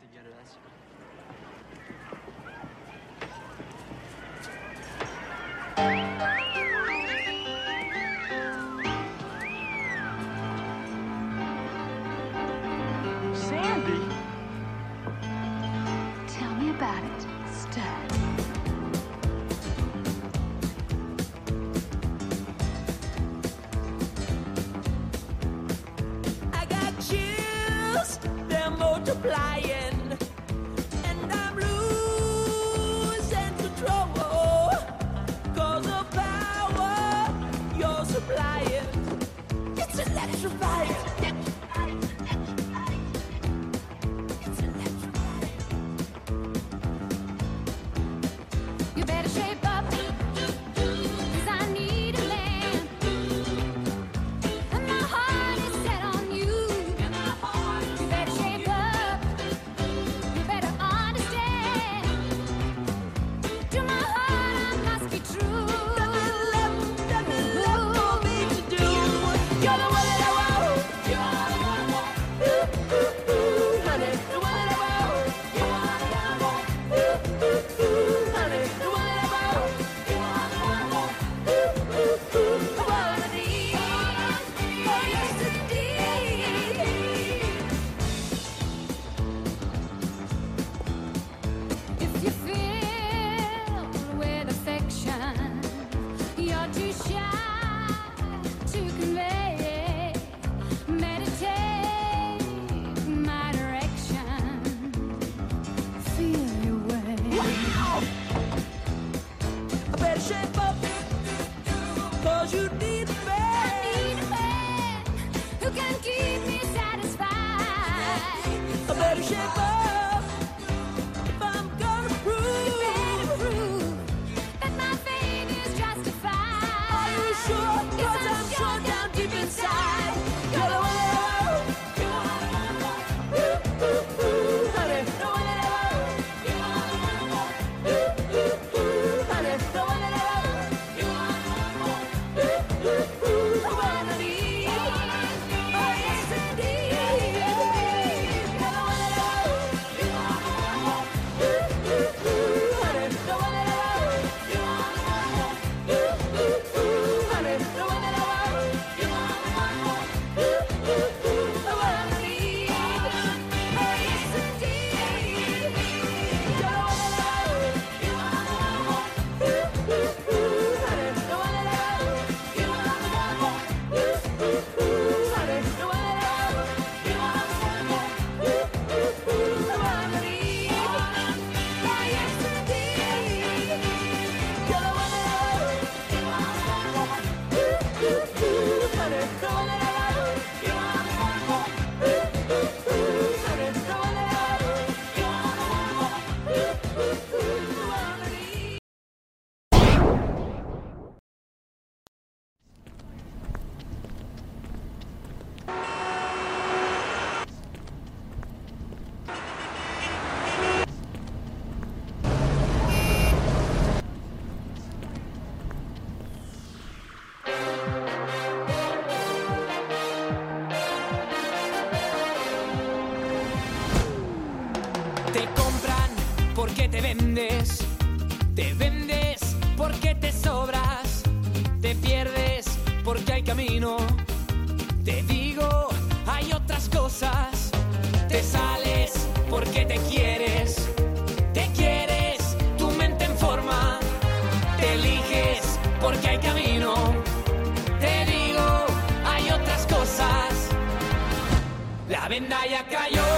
together, that's know what it is. Te compran porque te vendes, te vendes porque te sobras, te pierdes porque hay camino. Te digo, hay otras cosas, te sales porque te quieres, te quieres, tu mente en forma, te eliges porque hay camino. Te digo, hay otras cosas. La venda ya cayó.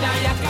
Dayaka.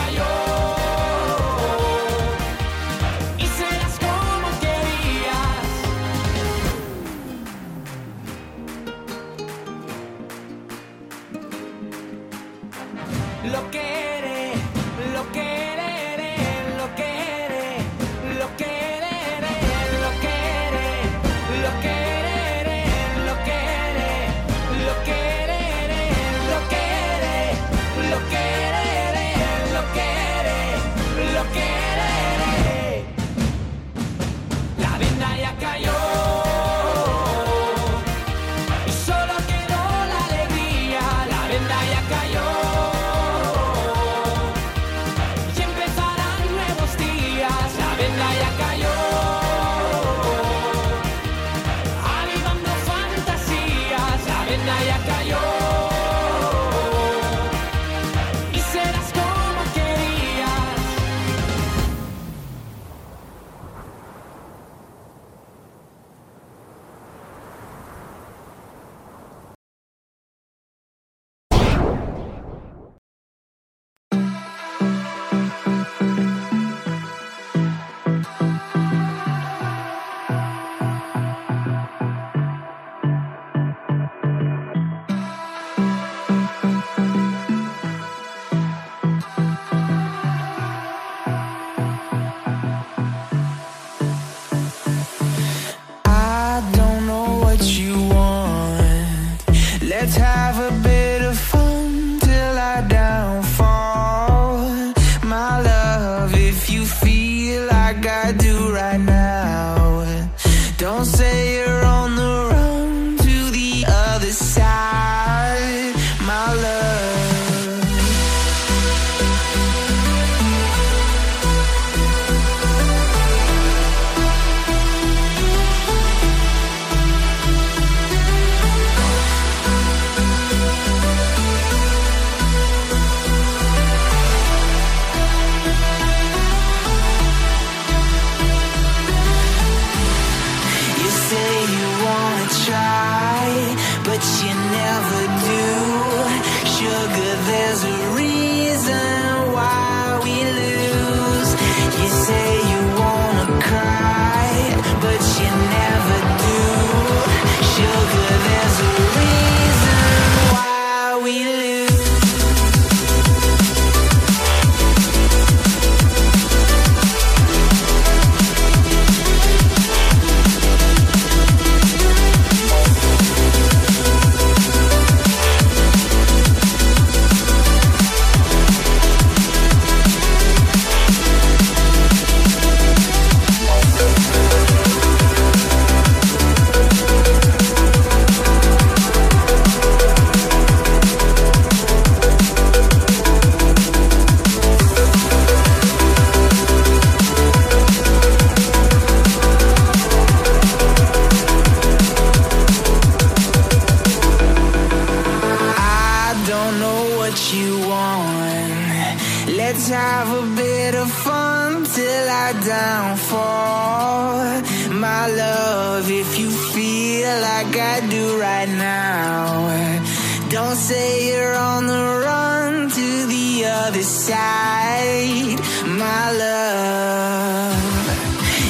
Let's have a bit of fun till I downfall. My love, if you feel like I do right now, don't say you're on the run to the other side. My love,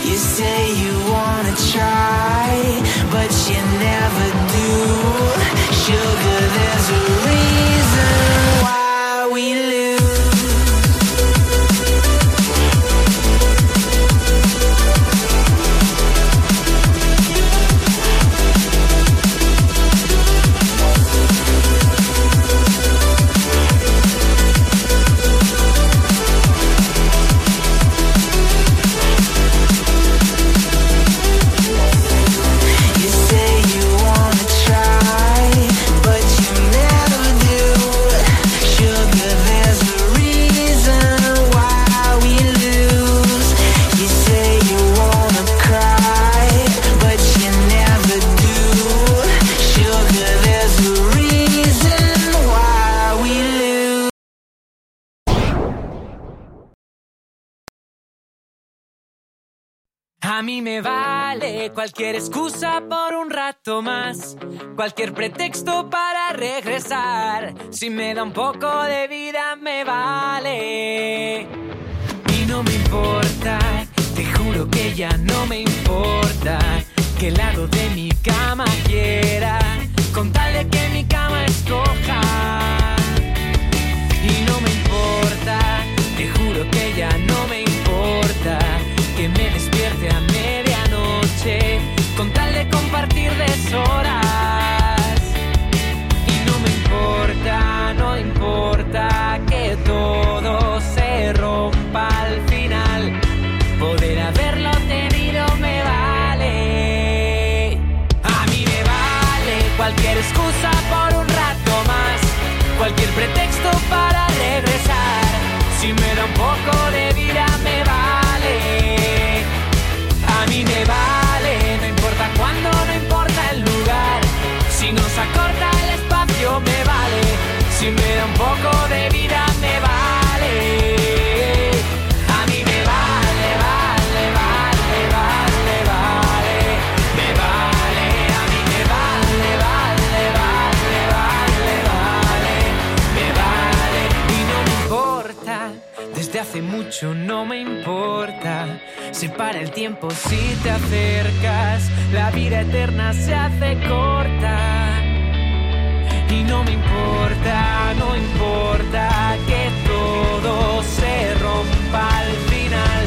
you say you wanna try, but you never do. Sugar. A mí me vale cualquier excusa por un rato más, cualquier pretexto para regresar. Si me da un poco de vida me vale. Y no me importa, te juro que ya no me importa que lado de mi cama Poder haberlo tenido me vale. A mí me vale cualquier excusa por un rato más, cualquier pretexto para regresar. Si me da un poco de importa. Se para el tiempo si te acercas. La vida eterna se hace corta. Y no me importa, no importa que todo se rompa al final.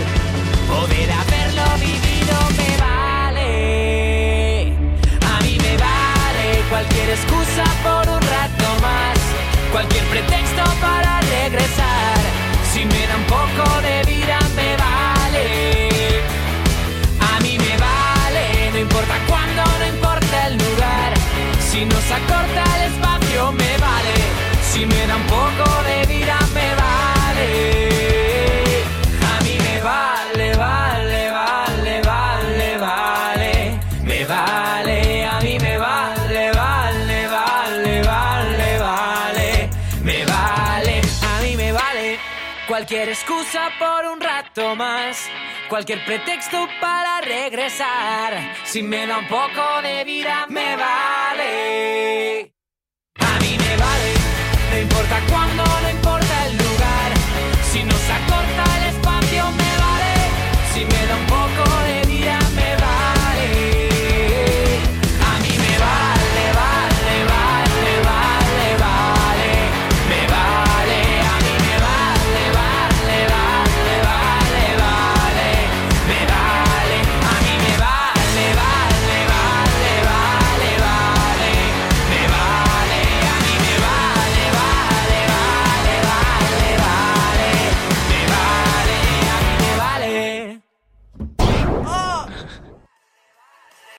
Poder haberlo vivido me vale. A mí me vale cualquier excusa por un rato más. Cualquier pretexto para regresar. Si me da un poco de Si nos acorta el espacio me vale. Si me da un poco de vida me vale. A mí me vale, vale, vale, vale, vale. Me vale, a mí me vale, vale, vale, vale, vale. Me vale, a mí me vale. Cualquier excusa por un rato más. Cualquier pretexto para regresar. Si me da un poco de vida, me A mí me vale. No importa cuándo,